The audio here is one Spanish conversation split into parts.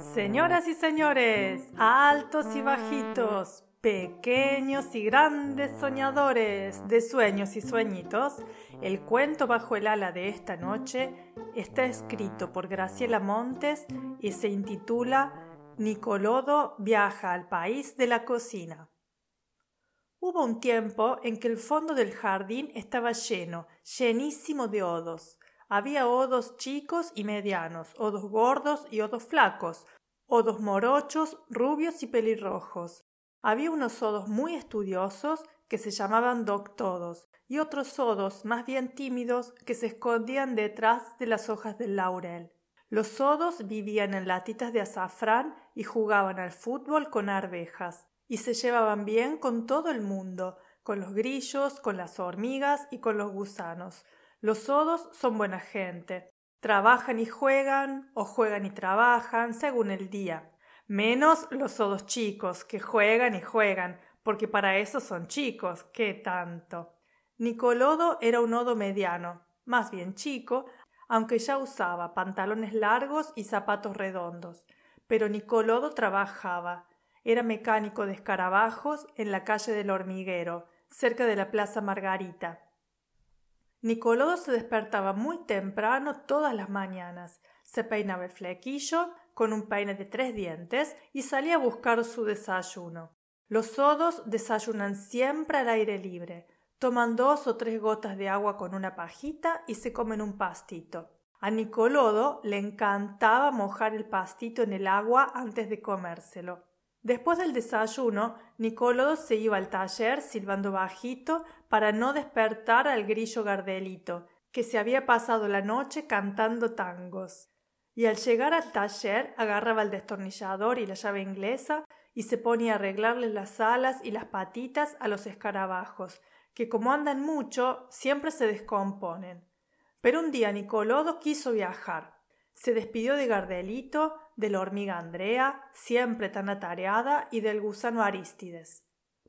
Señoras y señores, altos y bajitos, pequeños y grandes soñadores de sueños y sueñitos, el cuento bajo el ala de esta noche está escrito por Graciela Montes y se intitula Nicolodo viaja al país de la cocina. Hubo un tiempo en que el fondo del jardín estaba lleno, llenísimo de odos. Había odos chicos y medianos, odos gordos y odos flacos, odos morochos, rubios y pelirrojos. Había unos odos muy estudiosos que se llamaban doctodos y otros odos más bien tímidos que se escondían detrás de las hojas del laurel. Los sodos vivían en latitas de azafrán y jugaban al fútbol con arvejas, y se llevaban bien con todo el mundo, con los grillos, con las hormigas y con los gusanos. Los sodos son buena gente, Trabajan y juegan o juegan y trabajan según el día. Menos los sodos chicos, que juegan y juegan, porque para eso son chicos, qué tanto. Nicolodo era un odo mediano, más bien chico, aunque ya usaba pantalones largos y zapatos redondos. Pero Nicolodo trabajaba. Era mecánico de escarabajos en la calle del hormiguero, cerca de la Plaza Margarita. Nicolodo se despertaba muy temprano todas las mañanas, se peinaba el flequillo con un peine de tres dientes y salía a buscar su desayuno. Los sodos desayunan siempre al aire libre, toman dos o tres gotas de agua con una pajita y se comen un pastito. A Nicolodo le encantaba mojar el pastito en el agua antes de comérselo. Después del desayuno, Nicolodo se iba al taller silbando bajito para no despertar al grillo Gardelito, que se había pasado la noche cantando tangos. Y al llegar al taller agarraba el destornillador y la llave inglesa y se ponía a arreglarle las alas y las patitas a los escarabajos, que como andan mucho, siempre se descomponen. Pero un día Nicolodo quiso viajar. Se despidió de Gardelito, de la hormiga Andrea, siempre tan atareada, y del gusano Aristides.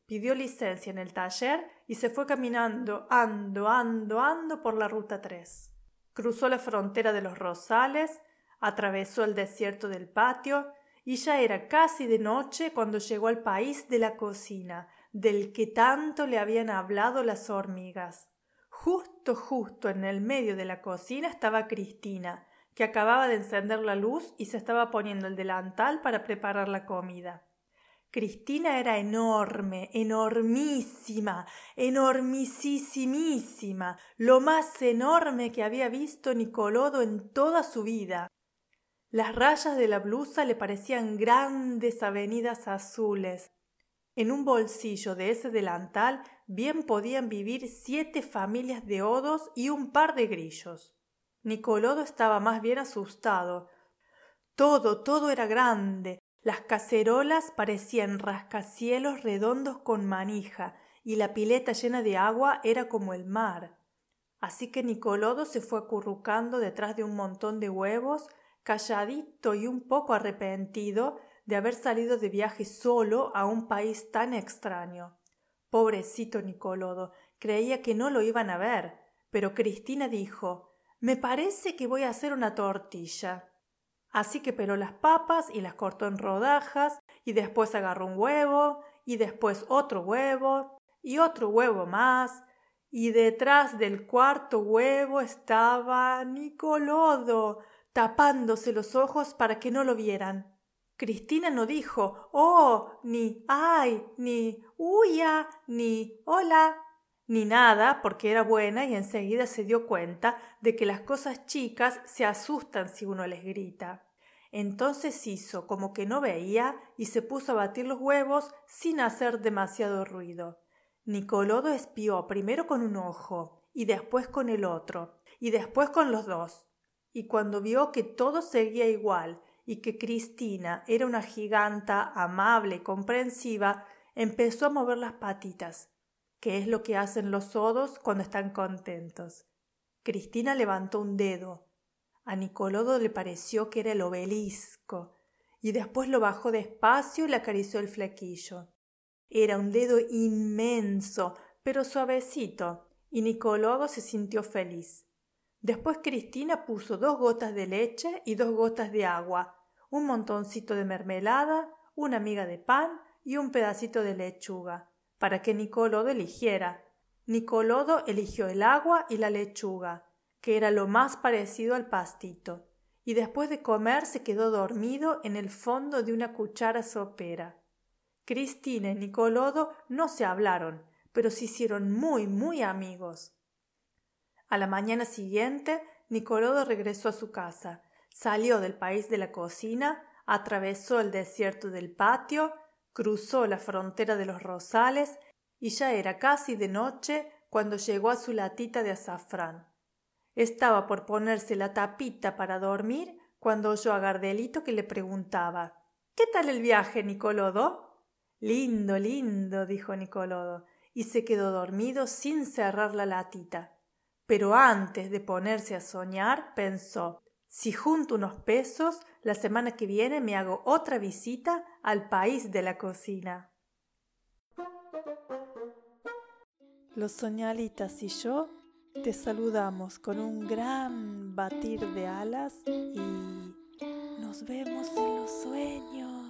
Pidió licencia en el taller y se fue caminando, ando, ando, ando por la ruta 3. Cruzó la frontera de los rosales, atravesó el desierto del patio, y ya era casi de noche cuando llegó al país de la cocina, del que tanto le habían hablado las hormigas. Justo, justo en el medio de la cocina estaba Cristina, que acababa de encender la luz y se estaba poniendo el delantal para preparar la comida. Cristina era enorme, enormísima, enormisísimísima, lo más enorme que había visto Nicolodo en toda su vida. Las rayas de la blusa le parecían grandes avenidas azules. En un bolsillo de ese delantal bien podían vivir siete familias de odos y un par de grillos. Nicolodo estaba más bien asustado. Todo, todo era grande. Las cacerolas parecían rascacielos redondos con manija, y la pileta llena de agua era como el mar. Así que Nicolodo se fue acurrucando detrás de un montón de huevos, calladito y un poco arrepentido de haber salido de viaje solo a un país tan extraño. Pobrecito Nicolodo, creía que no lo iban a ver, pero Cristina dijo Me parece que voy a hacer una tortilla. Así que peló las papas y las cortó en rodajas, y después agarró un huevo, y después otro huevo, y otro huevo más, y detrás del cuarto huevo estaba Nicolodo, tapándose los ojos para que no lo vieran. Cristina no dijo oh, ni ay, ni huya, ni hola, ni nada, porque era buena y enseguida se dio cuenta de que las cosas chicas se asustan si uno les grita. Entonces hizo como que no veía y se puso a batir los huevos sin hacer demasiado ruido. Nicolodo espió primero con un ojo, y después con el otro, y después con los dos. Y cuando vio que todo seguía igual y que Cristina era una giganta amable y comprensiva, empezó a mover las patitas, que es lo que hacen los sodos cuando están contentos. Cristina levantó un dedo. A Nicolodo le pareció que era el obelisco, y después lo bajó despacio y le acarició el flequillo. Era un dedo inmenso, pero suavecito, y Nicolodo se sintió feliz. Después Cristina puso dos gotas de leche y dos gotas de agua, un montoncito de mermelada, una miga de pan y un pedacito de lechuga, para que Nicolodo eligiera. Nicolodo eligió el agua y la lechuga, que era lo más parecido al pastito, y después de comer se quedó dormido en el fondo de una cuchara sopera. Cristina y Nicolodo no se hablaron, pero se hicieron muy, muy amigos. A la mañana siguiente, Nicolodo regresó a su casa, salió del país de la cocina, atravesó el desierto del patio, cruzó la frontera de los rosales y ya era casi de noche cuando llegó a su latita de azafrán. Estaba por ponerse la tapita para dormir cuando oyó a Gardelito que le preguntaba ¿Qué tal el viaje, Nicolodo? Lindo, lindo, dijo Nicolodo, y se quedó dormido sin cerrar la latita. Pero antes de ponerse a soñar, pensó si junto unos pesos, la semana que viene me hago otra visita al país de la cocina. Los soñalitas y yo te saludamos con un gran batir de alas y nos vemos en los sueños.